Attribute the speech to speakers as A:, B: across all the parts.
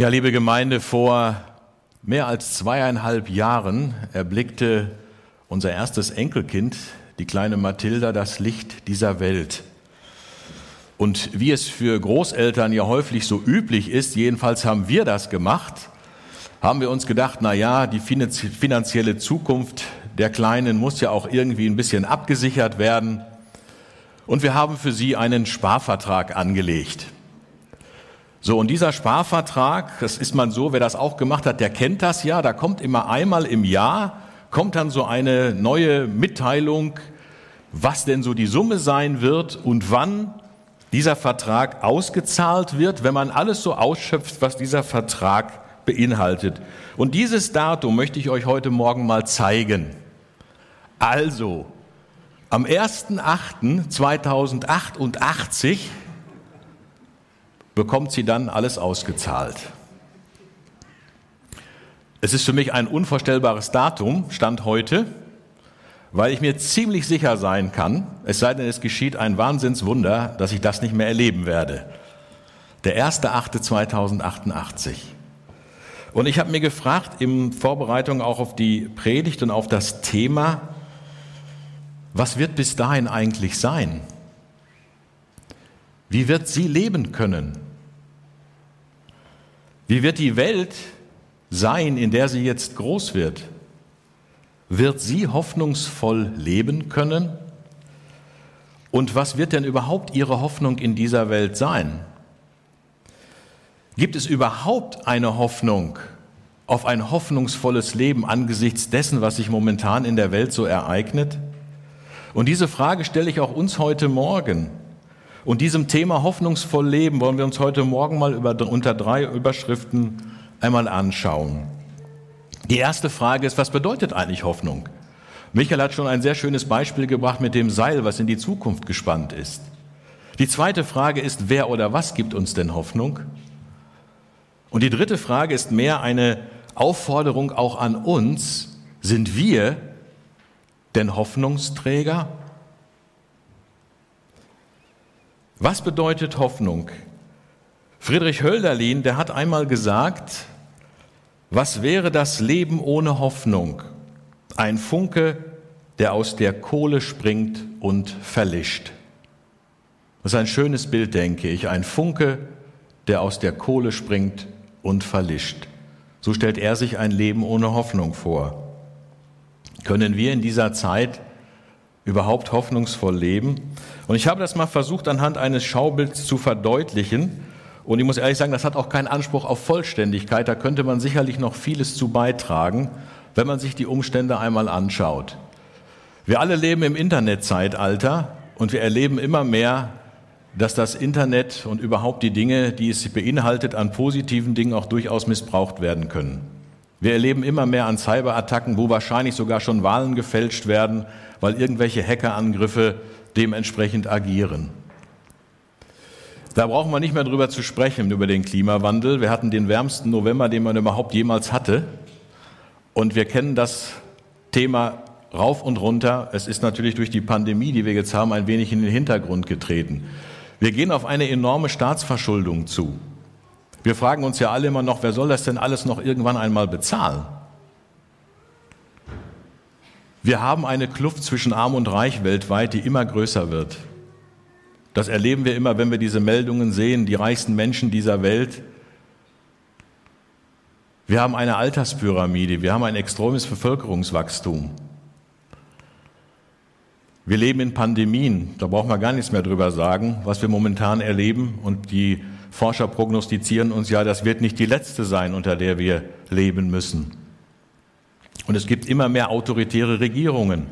A: Ja, liebe Gemeinde, vor mehr als zweieinhalb Jahren erblickte unser erstes Enkelkind, die kleine Mathilda, das Licht dieser Welt. Und wie es für Großeltern ja häufig so üblich ist, jedenfalls haben wir das gemacht, haben wir uns gedacht, na ja, die finanzielle Zukunft der Kleinen muss ja auch irgendwie ein bisschen abgesichert werden. Und wir haben für sie einen Sparvertrag angelegt. So, und dieser Sparvertrag, das ist man so, wer das auch gemacht hat, der kennt das ja, da kommt immer einmal im Jahr, kommt dann so eine neue Mitteilung, was denn so die Summe sein wird und wann dieser Vertrag ausgezahlt wird, wenn man alles so ausschöpft, was dieser Vertrag beinhaltet. Und dieses Datum möchte ich euch heute Morgen mal zeigen. Also, am 1.8.2088 bekommt sie dann alles ausgezahlt. Es ist für mich ein unvorstellbares Datum, Stand heute, weil ich mir ziemlich sicher sein kann, es sei denn, es geschieht ein Wahnsinnswunder, dass ich das nicht mehr erleben werde. Der 1.8.2088. Und ich habe mir gefragt, in Vorbereitung auch auf die Predigt und auf das Thema, was wird bis dahin eigentlich sein? Wie wird sie leben können? Wie wird die Welt sein, in der sie jetzt groß wird? Wird sie hoffnungsvoll leben können? Und was wird denn überhaupt ihre Hoffnung in dieser Welt sein? Gibt es überhaupt eine Hoffnung auf ein hoffnungsvolles Leben angesichts dessen, was sich momentan in der Welt so ereignet? Und diese Frage stelle ich auch uns heute Morgen. Und diesem Thema hoffnungsvoll leben wollen wir uns heute Morgen mal über, unter drei Überschriften einmal anschauen. Die erste Frage ist, was bedeutet eigentlich Hoffnung? Michael hat schon ein sehr schönes Beispiel gebracht mit dem Seil, was in die Zukunft gespannt ist. Die zweite Frage ist, wer oder was gibt uns denn Hoffnung? Und die dritte Frage ist mehr eine Aufforderung auch an uns. Sind wir denn Hoffnungsträger? Was bedeutet Hoffnung? Friedrich Hölderlin, der hat einmal gesagt, was wäre das Leben ohne Hoffnung? Ein Funke, der aus der Kohle springt und verlischt. Das ist ein schönes Bild, denke ich. Ein Funke, der aus der Kohle springt und verlischt. So stellt er sich ein Leben ohne Hoffnung vor. Können wir in dieser Zeit überhaupt hoffnungsvoll leben? Und ich habe das mal versucht, anhand eines Schaubilds zu verdeutlichen. Und ich muss ehrlich sagen, das hat auch keinen Anspruch auf Vollständigkeit. Da könnte man sicherlich noch vieles zu beitragen, wenn man sich die Umstände einmal anschaut. Wir alle leben im Internetzeitalter und wir erleben immer mehr, dass das Internet und überhaupt die Dinge, die es beinhaltet, an positiven Dingen auch durchaus missbraucht werden können. Wir erleben immer mehr an Cyberattacken, wo wahrscheinlich sogar schon Wahlen gefälscht werden, weil irgendwelche Hackerangriffe dementsprechend agieren. Da brauchen wir nicht mehr drüber zu sprechen, über den Klimawandel. Wir hatten den wärmsten November, den man überhaupt jemals hatte. Und wir kennen das Thema rauf und runter. Es ist natürlich durch die Pandemie, die wir jetzt haben, ein wenig in den Hintergrund getreten. Wir gehen auf eine enorme Staatsverschuldung zu. Wir fragen uns ja alle immer noch, wer soll das denn alles noch irgendwann einmal bezahlen? Wir haben eine Kluft zwischen Arm und Reich weltweit, die immer größer wird. Das erleben wir immer, wenn wir diese Meldungen sehen, die reichsten Menschen dieser Welt. Wir haben eine Alterspyramide, wir haben ein extremes Bevölkerungswachstum. Wir leben in Pandemien, da brauchen wir gar nichts mehr drüber sagen, was wir momentan erleben. Und die Forscher prognostizieren uns ja, das wird nicht die letzte sein, unter der wir leben müssen. Und es gibt immer mehr autoritäre Regierungen.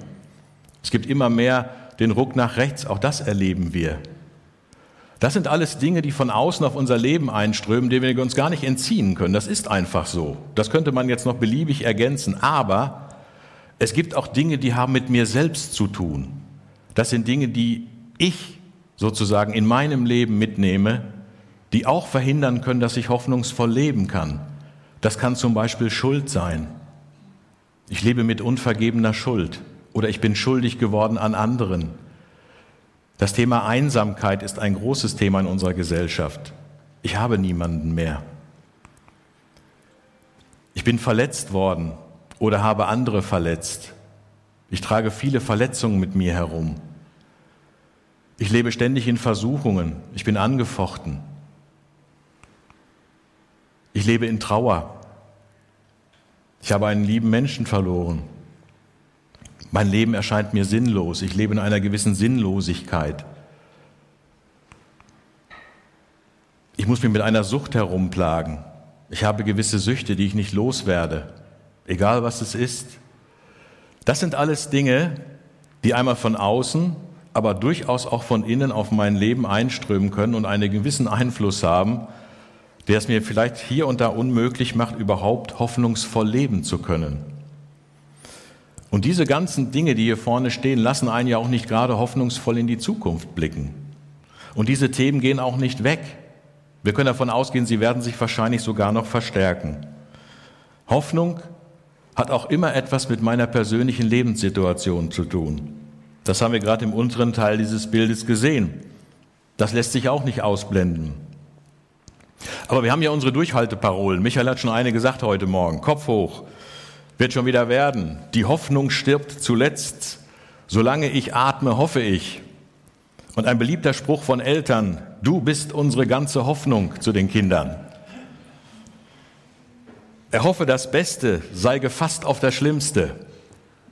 A: Es gibt immer mehr den Ruck nach rechts, auch das erleben wir. Das sind alles Dinge, die von außen auf unser Leben einströmen, denen wir uns gar nicht entziehen können. Das ist einfach so. Das könnte man jetzt noch beliebig ergänzen. Aber es gibt auch Dinge, die haben mit mir selbst zu tun. Das sind Dinge, die ich sozusagen in meinem Leben mitnehme, die auch verhindern können, dass ich hoffnungsvoll leben kann. Das kann zum Beispiel Schuld sein. Ich lebe mit unvergebener Schuld oder ich bin schuldig geworden an anderen. Das Thema Einsamkeit ist ein großes Thema in unserer Gesellschaft. Ich habe niemanden mehr. bin verletzt worden oder habe andere verletzt. Ich trage viele Verletzungen mit mir herum. Ich lebe ständig in Versuchungen. Ich bin angefochten. Ich lebe in Trauer. Ich habe einen lieben Menschen verloren. Mein Leben erscheint mir sinnlos. Ich lebe in einer gewissen Sinnlosigkeit. Ich muss mich mit einer Sucht herumplagen. Ich habe gewisse Süchte, die ich nicht loswerde, egal was es ist. Das sind alles Dinge, die einmal von außen, aber durchaus auch von innen auf mein Leben einströmen können und einen gewissen Einfluss haben, der es mir vielleicht hier und da unmöglich macht, überhaupt hoffnungsvoll leben zu können. Und diese ganzen Dinge, die hier vorne stehen, lassen einen ja auch nicht gerade hoffnungsvoll in die Zukunft blicken. Und diese Themen gehen auch nicht weg. Wir können davon ausgehen, sie werden sich wahrscheinlich sogar noch verstärken. Hoffnung hat auch immer etwas mit meiner persönlichen Lebenssituation zu tun. Das haben wir gerade im unteren Teil dieses Bildes gesehen. Das lässt sich auch nicht ausblenden. Aber wir haben ja unsere Durchhalteparolen. Michael hat schon eine gesagt heute Morgen. Kopf hoch. Wird schon wieder werden. Die Hoffnung stirbt zuletzt. Solange ich atme, hoffe ich. Und ein beliebter Spruch von Eltern, du bist unsere ganze Hoffnung zu den Kindern. Er hoffe das Beste, sei gefasst auf das Schlimmste,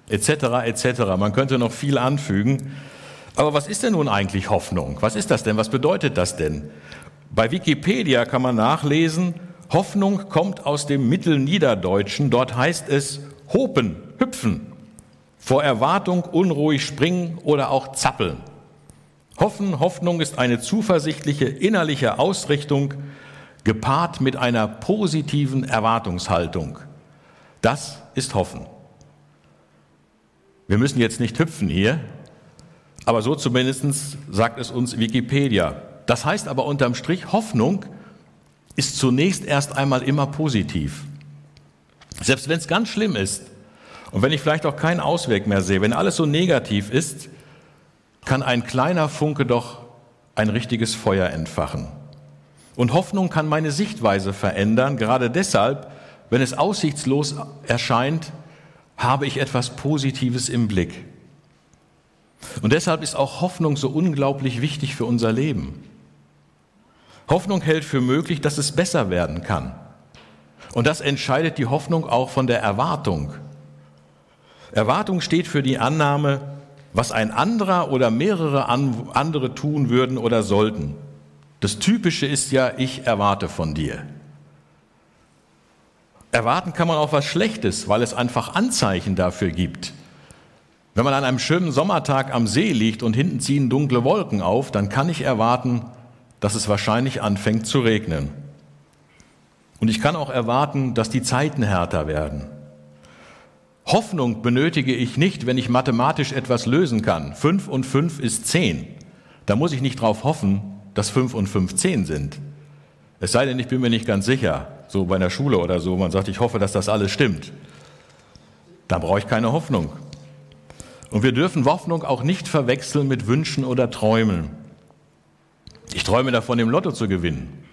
A: etc., etc. Man könnte noch viel anfügen. Aber was ist denn nun eigentlich Hoffnung? Was ist das denn? Was bedeutet das denn? Bei Wikipedia kann man nachlesen, Hoffnung kommt aus dem Mittelniederdeutschen. Dort heißt es hopen, hüpfen, vor Erwartung unruhig springen oder auch zappeln. Hoffen, Hoffnung ist eine zuversichtliche innerliche Ausrichtung, gepaart mit einer positiven Erwartungshaltung. Das ist Hoffen. Wir müssen jetzt nicht hüpfen hier, aber so zumindest sagt es uns Wikipedia. Das heißt aber unterm Strich, Hoffnung ist zunächst erst einmal immer positiv. Selbst wenn es ganz schlimm ist und wenn ich vielleicht auch keinen Ausweg mehr sehe, wenn alles so negativ ist, kann ein kleiner Funke doch ein richtiges Feuer entfachen. Und Hoffnung kann meine Sichtweise verändern. Gerade deshalb, wenn es aussichtslos erscheint, habe ich etwas Positives im Blick. Und deshalb ist auch Hoffnung so unglaublich wichtig für unser Leben. Hoffnung hält für möglich, dass es besser werden kann. Und das entscheidet die Hoffnung auch von der Erwartung. Erwartung steht für die Annahme, was ein anderer oder mehrere andere tun würden oder sollten. Das Typische ist ja, ich erwarte von dir. Erwarten kann man auch was Schlechtes, weil es einfach Anzeichen dafür gibt. Wenn man an einem schönen Sommertag am See liegt und hinten ziehen dunkle Wolken auf, dann kann ich erwarten, dass es wahrscheinlich anfängt zu regnen. Und ich kann auch erwarten, dass die Zeiten härter werden. Hoffnung benötige ich nicht, wenn ich mathematisch etwas lösen kann. Fünf und fünf ist zehn. Da muss ich nicht darauf hoffen, dass fünf und fünf zehn sind. Es sei denn, ich bin mir nicht ganz sicher, so bei einer Schule oder so, man sagt, ich hoffe, dass das alles stimmt. Da brauche ich keine Hoffnung. Und wir dürfen Hoffnung auch nicht verwechseln mit Wünschen oder Träumen. Ich träume davon, im Lotto zu gewinnen.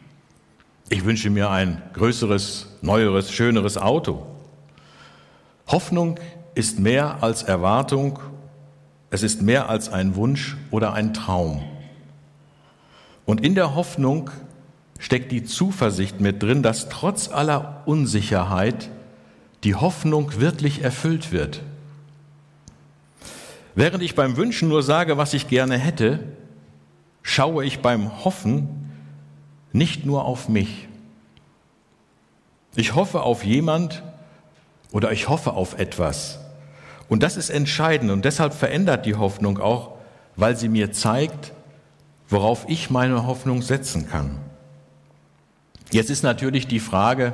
A: Ich wünsche mir ein größeres, neueres, schöneres Auto. Hoffnung ist mehr als Erwartung, es ist mehr als ein Wunsch oder ein Traum. Und in der Hoffnung steckt die Zuversicht mit drin, dass trotz aller Unsicherheit die Hoffnung wirklich erfüllt wird. Während ich beim Wünschen nur sage, was ich gerne hätte, schaue ich beim Hoffen nicht nur auf mich. Ich hoffe auf jemand oder ich hoffe auf etwas. Und das ist entscheidend und deshalb verändert die Hoffnung auch, weil sie mir zeigt, worauf ich meine Hoffnung setzen kann. Jetzt ist natürlich die Frage,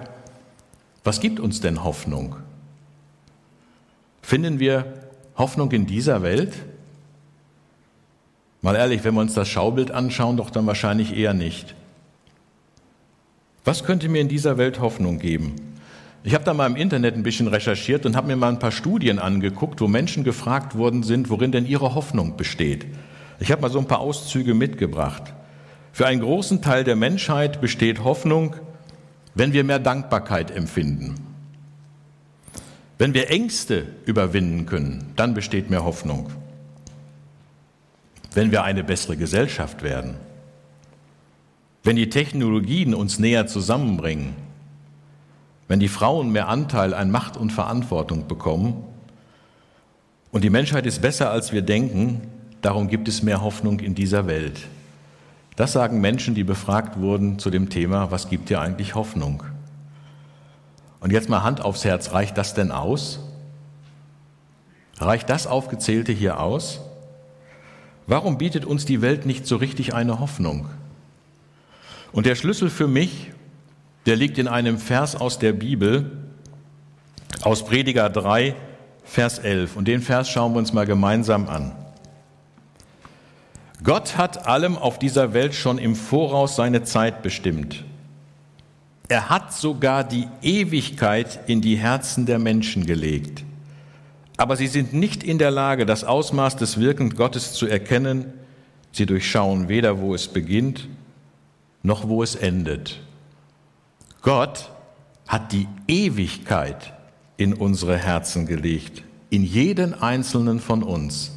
A: was gibt uns denn Hoffnung? Finden wir Hoffnung in dieser Welt? Mal ehrlich, wenn wir uns das Schaubild anschauen, doch dann wahrscheinlich eher nicht. Was könnte mir in dieser Welt Hoffnung geben? Ich habe da mal im Internet ein bisschen recherchiert und habe mir mal ein paar Studien angeguckt, wo Menschen gefragt worden sind, worin denn ihre Hoffnung besteht. Ich habe mal so ein paar Auszüge mitgebracht. Für einen großen Teil der Menschheit besteht Hoffnung, wenn wir mehr Dankbarkeit empfinden. Wenn wir Ängste überwinden können, dann besteht mehr Hoffnung. Wenn wir eine bessere Gesellschaft werden, wenn die Technologien uns näher zusammenbringen, wenn die Frauen mehr Anteil an Macht und Verantwortung bekommen und die Menschheit ist besser, als wir denken, darum gibt es mehr Hoffnung in dieser Welt. Das sagen Menschen, die befragt wurden zu dem Thema, was gibt dir eigentlich Hoffnung? Und jetzt mal Hand aufs Herz, reicht das denn aus? Reicht das Aufgezählte hier aus? Warum bietet uns die Welt nicht so richtig eine Hoffnung? Und der Schlüssel für mich, der liegt in einem Vers aus der Bibel, aus Prediger 3, Vers 11. Und den Vers schauen wir uns mal gemeinsam an. Gott hat allem auf dieser Welt schon im Voraus seine Zeit bestimmt. Er hat sogar die Ewigkeit in die Herzen der Menschen gelegt. Aber sie sind nicht in der Lage, das Ausmaß des Wirkens Gottes zu erkennen. Sie durchschauen weder, wo es beginnt, noch wo es endet. Gott hat die Ewigkeit in unsere Herzen gelegt, in jeden einzelnen von uns.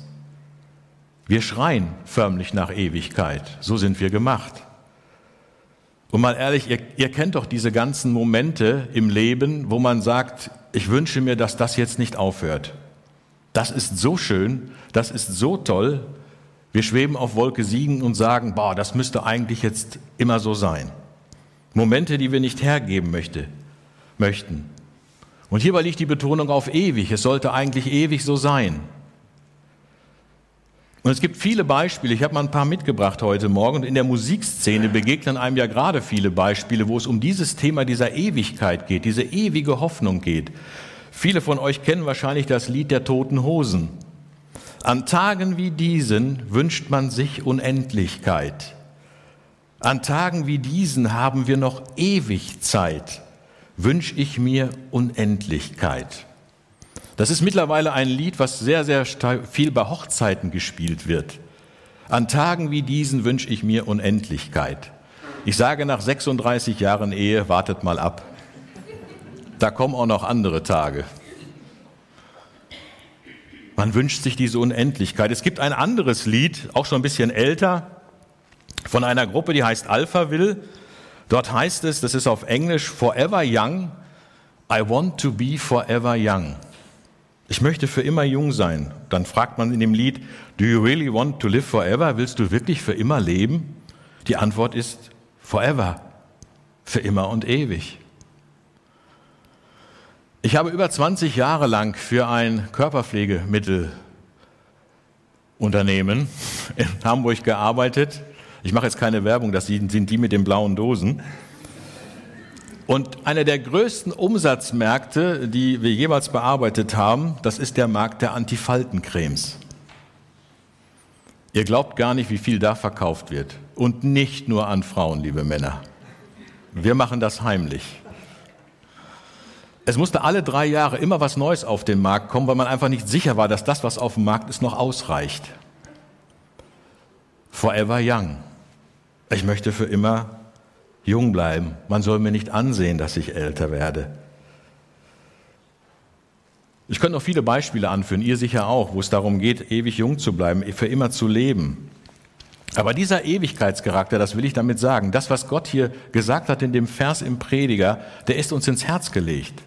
A: Wir schreien förmlich nach Ewigkeit, so sind wir gemacht. Und mal ehrlich, ihr, ihr, kennt doch diese ganzen Momente im Leben, wo man sagt, ich wünsche mir, dass das jetzt nicht aufhört. Das ist so schön, das ist so toll, wir schweben auf Wolke 7 und sagen, boah, das müsste eigentlich jetzt immer so sein. Momente, die wir nicht hergeben möchte, möchten. Und hierbei liegt die Betonung auf ewig. Es sollte eigentlich ewig so sein. Und es gibt viele Beispiele, ich habe mal ein paar mitgebracht heute Morgen, und in der Musikszene begegnen einem ja gerade viele Beispiele, wo es um dieses Thema dieser Ewigkeit geht, diese ewige Hoffnung geht. Viele von euch kennen wahrscheinlich das Lied der toten Hosen. An Tagen wie diesen wünscht man sich Unendlichkeit. An Tagen wie diesen haben wir noch ewig Zeit, wünsche ich mir Unendlichkeit. Das ist mittlerweile ein Lied, was sehr, sehr viel bei Hochzeiten gespielt wird. An Tagen wie diesen wünsche ich mir Unendlichkeit. Ich sage nach 36 Jahren Ehe, wartet mal ab. Da kommen auch noch andere Tage. Man wünscht sich diese Unendlichkeit. Es gibt ein anderes Lied, auch schon ein bisschen älter, von einer Gruppe, die heißt Alphaville. Dort heißt es, das ist auf Englisch, Forever Young, I want to be forever young. Ich möchte für immer jung sein. Dann fragt man in dem Lied, Do you really want to live forever? Willst du wirklich für immer leben? Die Antwort ist forever, für immer und ewig. Ich habe über 20 Jahre lang für ein Körperpflegemittelunternehmen in Hamburg gearbeitet. Ich mache jetzt keine Werbung, das sind die mit den blauen Dosen. Und einer der größten Umsatzmärkte, die wir jemals bearbeitet haben, das ist der Markt der Antifaltencremes. Ihr glaubt gar nicht, wie viel da verkauft wird. Und nicht nur an Frauen, liebe Männer. Wir machen das heimlich. Es musste alle drei Jahre immer was Neues auf den Markt kommen, weil man einfach nicht sicher war, dass das, was auf dem Markt ist, noch ausreicht. Forever young. Ich möchte für immer jung bleiben. Man soll mir nicht ansehen, dass ich älter werde. Ich könnte noch viele Beispiele anführen, ihr sicher auch, wo es darum geht, ewig jung zu bleiben, für immer zu leben. Aber dieser Ewigkeitscharakter, das will ich damit sagen, das, was Gott hier gesagt hat in dem Vers im Prediger, der ist uns ins Herz gelegt.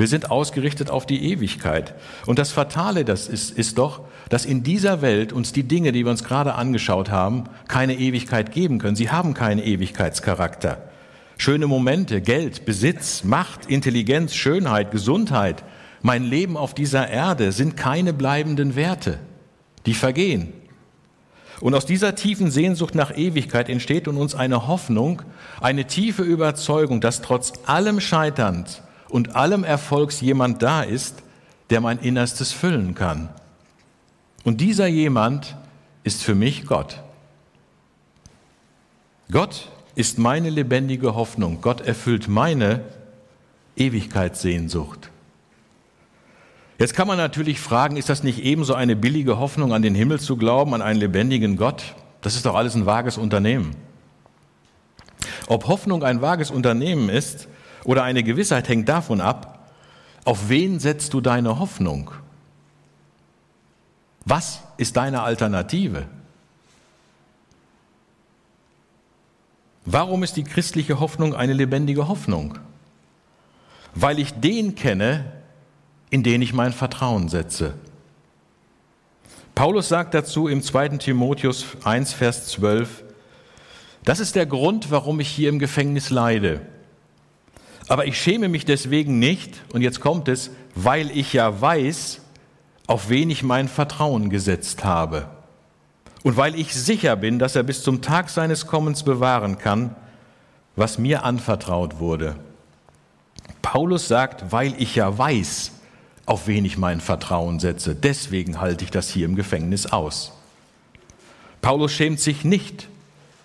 A: Wir sind ausgerichtet auf die Ewigkeit. Und das Fatale das ist, ist doch, dass in dieser Welt uns die Dinge, die wir uns gerade angeschaut haben, keine Ewigkeit geben können. Sie haben keinen Ewigkeitscharakter. Schöne Momente, Geld, Besitz, Macht, Intelligenz, Schönheit, Gesundheit, mein Leben auf dieser Erde sind keine bleibenden Werte. Die vergehen. Und aus dieser tiefen Sehnsucht nach Ewigkeit entsteht in uns eine Hoffnung, eine tiefe Überzeugung, dass trotz allem Scheiterns und allem Erfolgs jemand da ist, der mein Innerstes füllen kann. Und dieser jemand ist für mich Gott. Gott ist meine lebendige Hoffnung. Gott erfüllt meine Ewigkeitssehnsucht. Jetzt kann man natürlich fragen, ist das nicht ebenso eine billige Hoffnung, an den Himmel zu glauben, an einen lebendigen Gott? Das ist doch alles ein vages Unternehmen. Ob Hoffnung ein vages Unternehmen ist, oder eine Gewissheit hängt davon ab, Auf wen setzt du deine Hoffnung? Was ist deine Alternative? Warum ist die christliche Hoffnung eine lebendige Hoffnung? Weil ich den kenne, in den ich mein Vertrauen setze. Paulus sagt dazu im 2. Timotheus 1, Vers 12, das ist der Grund, warum ich hier im Gefängnis leide. Aber ich schäme mich deswegen nicht, und jetzt kommt es, weil ich ja weiß, auf wen ich mein Vertrauen gesetzt habe. Und weil ich sicher bin, dass er bis zum Tag seines Kommens bewahren kann, was mir anvertraut wurde. Paulus sagt, weil ich ja weiß, auf wen ich mein Vertrauen setze. Deswegen halte ich das hier im Gefängnis aus. Paulus schämt sich nicht,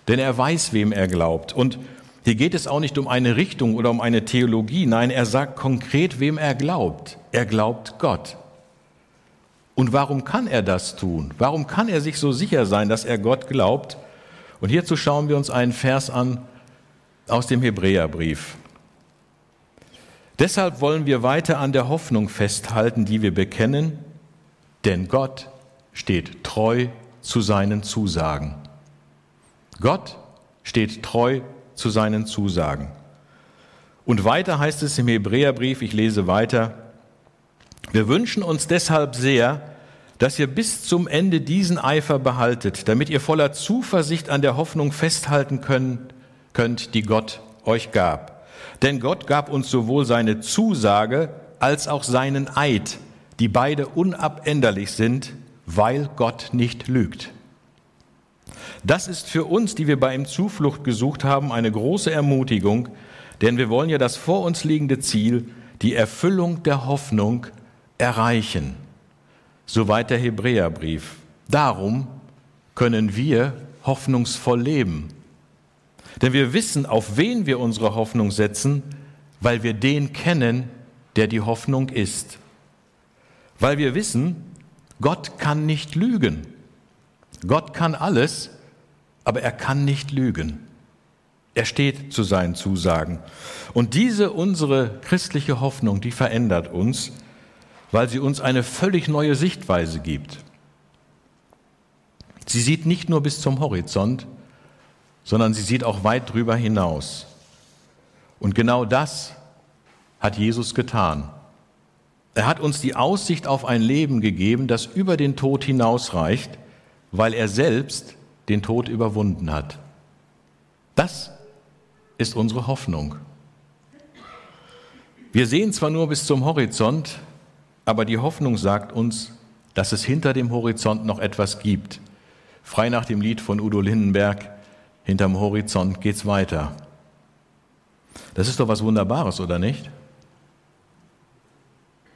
A: denn er weiß, wem er glaubt. Und hier geht es auch nicht um eine Richtung oder um eine Theologie. Nein, er sagt konkret, wem er glaubt. Er glaubt Gott. Und warum kann er das tun? Warum kann er sich so sicher sein, dass er Gott glaubt? Und hierzu schauen wir uns einen Vers an aus dem Hebräerbrief. Deshalb wollen wir weiter an der Hoffnung festhalten, die wir bekennen, denn Gott steht treu zu seinen Zusagen. Gott steht treu zu seinen Zusagen. Und weiter heißt es im Hebräerbrief, ich lese weiter, wir wünschen uns deshalb sehr, dass ihr bis zum Ende diesen Eifer behaltet, damit ihr voller Zuversicht an der Hoffnung festhalten könnt, könnt, die Gott euch gab. Denn Gott gab uns sowohl seine Zusage als auch seinen Eid, die beide unabänderlich sind, weil Gott nicht lügt. Das ist für uns, die wir bei ihm Zuflucht gesucht haben, eine große Ermutigung, denn wir wollen ja das vor uns liegende Ziel, die Erfüllung der Hoffnung, erreichen. Soweit der Hebräerbrief. Darum können wir hoffnungsvoll leben. Denn wir wissen, auf wen wir unsere Hoffnung setzen, weil wir den kennen, der die Hoffnung ist. Weil wir wissen, Gott kann nicht lügen. Gott kann alles, aber er kann nicht lügen. Er steht zu seinen Zusagen. Und diese unsere christliche Hoffnung, die verändert uns, weil sie uns eine völlig neue Sichtweise gibt. Sie sieht nicht nur bis zum Horizont, sondern sie sieht auch weit drüber hinaus. Und genau das hat Jesus getan. Er hat uns die Aussicht auf ein Leben gegeben, das über den Tod hinausreicht, weil er selbst den Tod überwunden hat. Das ist unsere Hoffnung. Wir sehen zwar nur bis zum Horizont, aber die Hoffnung sagt uns, dass es hinter dem Horizont noch etwas gibt. Frei nach dem Lied von Udo Lindenberg, hinterm Horizont geht's weiter. Das ist doch was Wunderbares, oder nicht?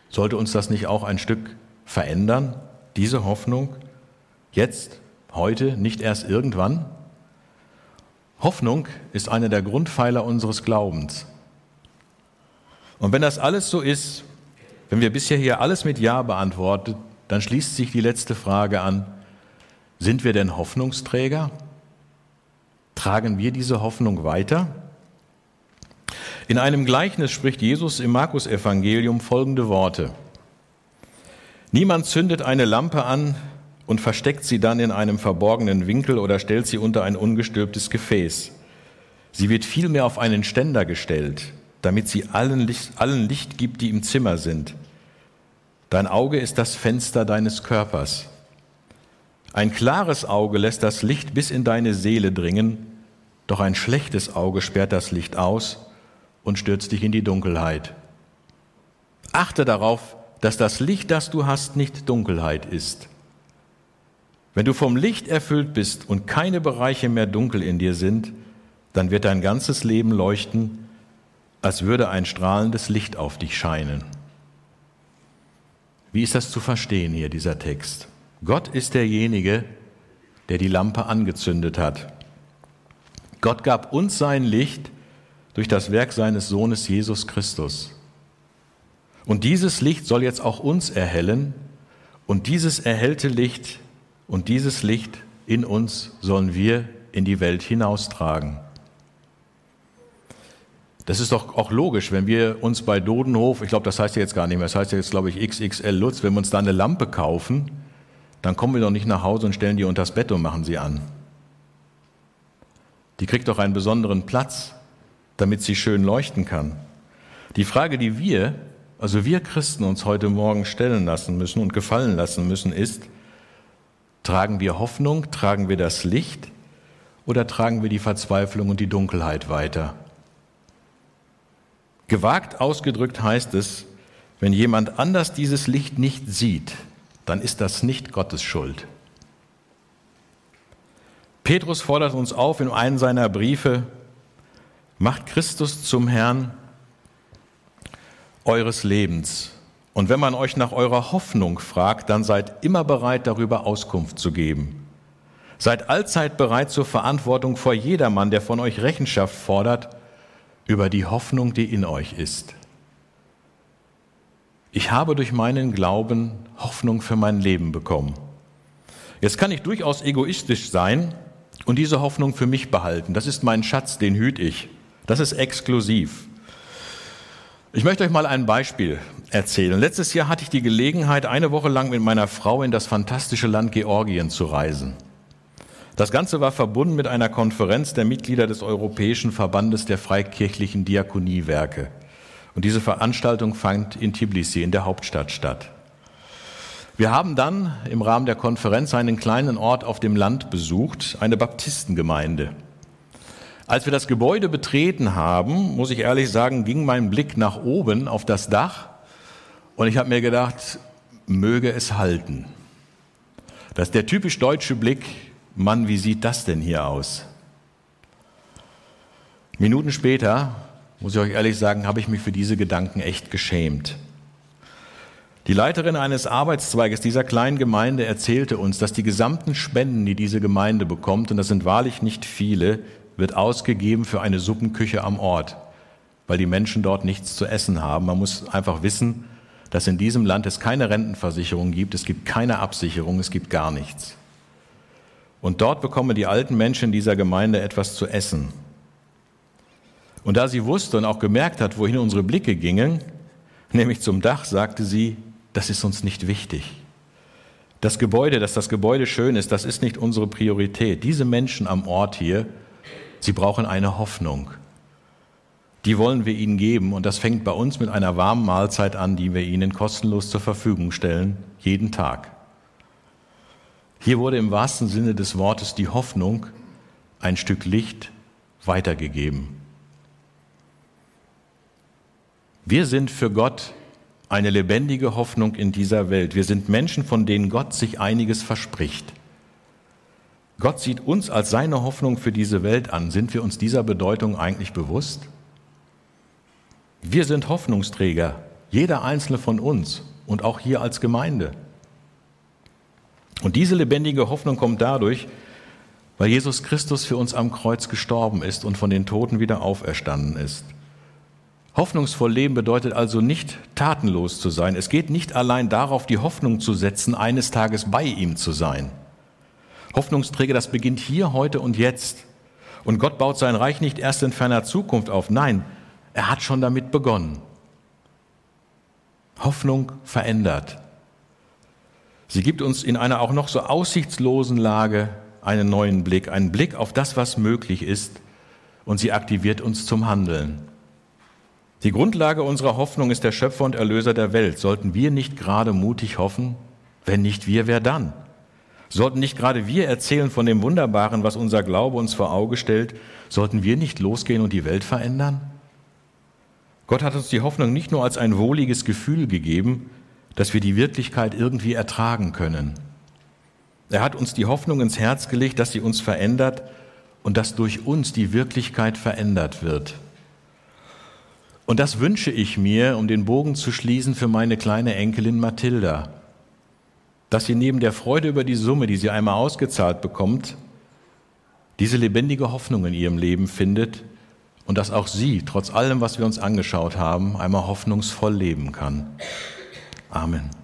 A: Sollte uns das nicht auch ein Stück verändern, diese Hoffnung? Jetzt, heute, nicht erst irgendwann? Hoffnung ist einer der Grundpfeiler unseres Glaubens. Und wenn das alles so ist, wenn wir bisher hier alles mit Ja beantwortet, dann schließt sich die letzte Frage an, sind wir denn Hoffnungsträger? Tragen wir diese Hoffnung weiter? In einem Gleichnis spricht Jesus im Markus-Evangelium folgende Worte. Niemand zündet eine Lampe an und versteckt sie dann in einem verborgenen Winkel oder stellt sie unter ein ungestülptes Gefäß. Sie wird vielmehr auf einen Ständer gestellt, damit sie allen Licht, allen Licht gibt, die im Zimmer sind. Dein Auge ist das Fenster deines Körpers. Ein klares Auge lässt das Licht bis in deine Seele dringen, doch ein schlechtes Auge sperrt das Licht aus und stürzt dich in die Dunkelheit. Achte darauf, dass das Licht, das du hast, nicht Dunkelheit ist. Wenn du vom Licht erfüllt bist und keine Bereiche mehr dunkel in dir sind, dann wird dein ganzes Leben leuchten, als würde ein strahlendes Licht auf dich scheinen. Wie ist das zu verstehen hier, dieser Text? Gott ist derjenige, der die Lampe angezündet hat. Gott gab uns sein Licht durch das Werk seines Sohnes Jesus Christus. Und dieses Licht soll jetzt auch uns erhellen. Und dieses erhellte Licht und dieses Licht in uns sollen wir in die Welt hinaustragen. Das ist doch auch logisch, wenn wir uns bei Dodenhof, ich glaube, das heißt ja jetzt gar nicht mehr, das heißt ja jetzt, glaube ich, XXL Lutz, wenn wir uns da eine Lampe kaufen, dann kommen wir doch nicht nach Hause und stellen die unter das Bett und machen sie an. Die kriegt doch einen besonderen Platz, damit sie schön leuchten kann. Die Frage, die wir, also wir Christen, uns heute Morgen stellen lassen müssen und gefallen lassen müssen, ist, tragen wir Hoffnung, tragen wir das Licht oder tragen wir die Verzweiflung und die Dunkelheit weiter? Gewagt ausgedrückt heißt es, wenn jemand anders dieses Licht nicht sieht, dann ist das nicht Gottes Schuld. Petrus fordert uns auf in einem seiner Briefe, macht Christus zum Herrn eures Lebens. Und wenn man euch nach eurer Hoffnung fragt, dann seid immer bereit, darüber Auskunft zu geben. Seid allzeit bereit zur Verantwortung vor jedermann, der von euch Rechenschaft fordert über die Hoffnung, die in euch ist. Ich habe durch meinen Glauben Hoffnung für mein Leben bekommen. Jetzt kann ich durchaus egoistisch sein und diese Hoffnung für mich behalten. Das ist mein Schatz, den hüte ich. Das ist exklusiv. Ich möchte euch mal ein Beispiel erzählen. Letztes Jahr hatte ich die Gelegenheit, eine Woche lang mit meiner Frau in das fantastische Land Georgien zu reisen. Das Ganze war verbunden mit einer Konferenz der Mitglieder des Europäischen Verbandes der Freikirchlichen Diakoniewerke. Und diese Veranstaltung fand in Tbilisi, in der Hauptstadt, statt. Wir haben dann im Rahmen der Konferenz einen kleinen Ort auf dem Land besucht, eine Baptistengemeinde. Als wir das Gebäude betreten haben, muss ich ehrlich sagen, ging mein Blick nach oben auf das Dach und ich habe mir gedacht, möge es halten. Das ist der typisch deutsche Blick, Mann, wie sieht das denn hier aus? Minuten später, muss ich euch ehrlich sagen, habe ich mich für diese Gedanken echt geschämt. Die Leiterin eines Arbeitszweiges dieser kleinen Gemeinde erzählte uns, dass die gesamten Spenden, die diese Gemeinde bekommt, und das sind wahrlich nicht viele, wird ausgegeben für eine Suppenküche am Ort, weil die Menschen dort nichts zu essen haben. Man muss einfach wissen, dass in diesem Land es keine Rentenversicherung gibt, es gibt keine Absicherung, es gibt gar nichts. Und dort bekommen die alten Menschen dieser Gemeinde etwas zu essen. Und da sie wusste und auch gemerkt hat, wohin unsere Blicke gingen, nämlich zum Dach, sagte sie, das ist uns nicht wichtig. Das Gebäude, dass das Gebäude schön ist, das ist nicht unsere Priorität. Diese Menschen am Ort hier, sie brauchen eine Hoffnung. Die wollen wir ihnen geben und das fängt bei uns mit einer warmen Mahlzeit an, die wir ihnen kostenlos zur Verfügung stellen, jeden Tag. Hier wurde im wahrsten Sinne des Wortes die Hoffnung, ein Stück Licht, weitergegeben. Wir sind für Gott eine lebendige Hoffnung in dieser Welt. Wir sind Menschen, von denen Gott sich einiges verspricht. Gott sieht uns als seine Hoffnung für diese Welt an. Sind wir uns dieser Bedeutung eigentlich bewusst? Wir sind Hoffnungsträger, jeder einzelne von uns und auch hier als Gemeinde. Und diese lebendige Hoffnung kommt dadurch, weil Jesus Christus für uns am Kreuz gestorben ist und von den Toten wieder auferstanden ist. Hoffnungsvoll leben bedeutet also nicht tatenlos zu sein. Es geht nicht allein darauf, die Hoffnung zu setzen, eines Tages bei ihm zu sein. Hoffnungsträger, das beginnt hier, heute und jetzt. Und Gott baut sein Reich nicht erst in ferner Zukunft auf. Nein, er hat schon damit begonnen. Hoffnung verändert. Sie gibt uns in einer auch noch so aussichtslosen Lage einen neuen Blick, einen Blick auf das, was möglich ist, und sie aktiviert uns zum Handeln. Die Grundlage unserer Hoffnung ist der Schöpfer und Erlöser der Welt. Sollten wir nicht gerade mutig hoffen? Wenn nicht wir, wer dann? Sollten nicht gerade wir erzählen von dem Wunderbaren, was unser Glaube uns vor Auge stellt? Sollten wir nicht losgehen und die Welt verändern? Gott hat uns die Hoffnung nicht nur als ein wohliges Gefühl gegeben, dass wir die Wirklichkeit irgendwie ertragen können. Er hat uns die Hoffnung ins Herz gelegt, dass sie uns verändert und dass durch uns die Wirklichkeit verändert wird. Und das wünsche ich mir, um den Bogen zu schließen, für meine kleine Enkelin Mathilda, dass sie neben der Freude über die Summe, die sie einmal ausgezahlt bekommt, diese lebendige Hoffnung in ihrem Leben findet und dass auch sie, trotz allem, was wir uns angeschaut haben, einmal hoffnungsvoll leben kann. Amen.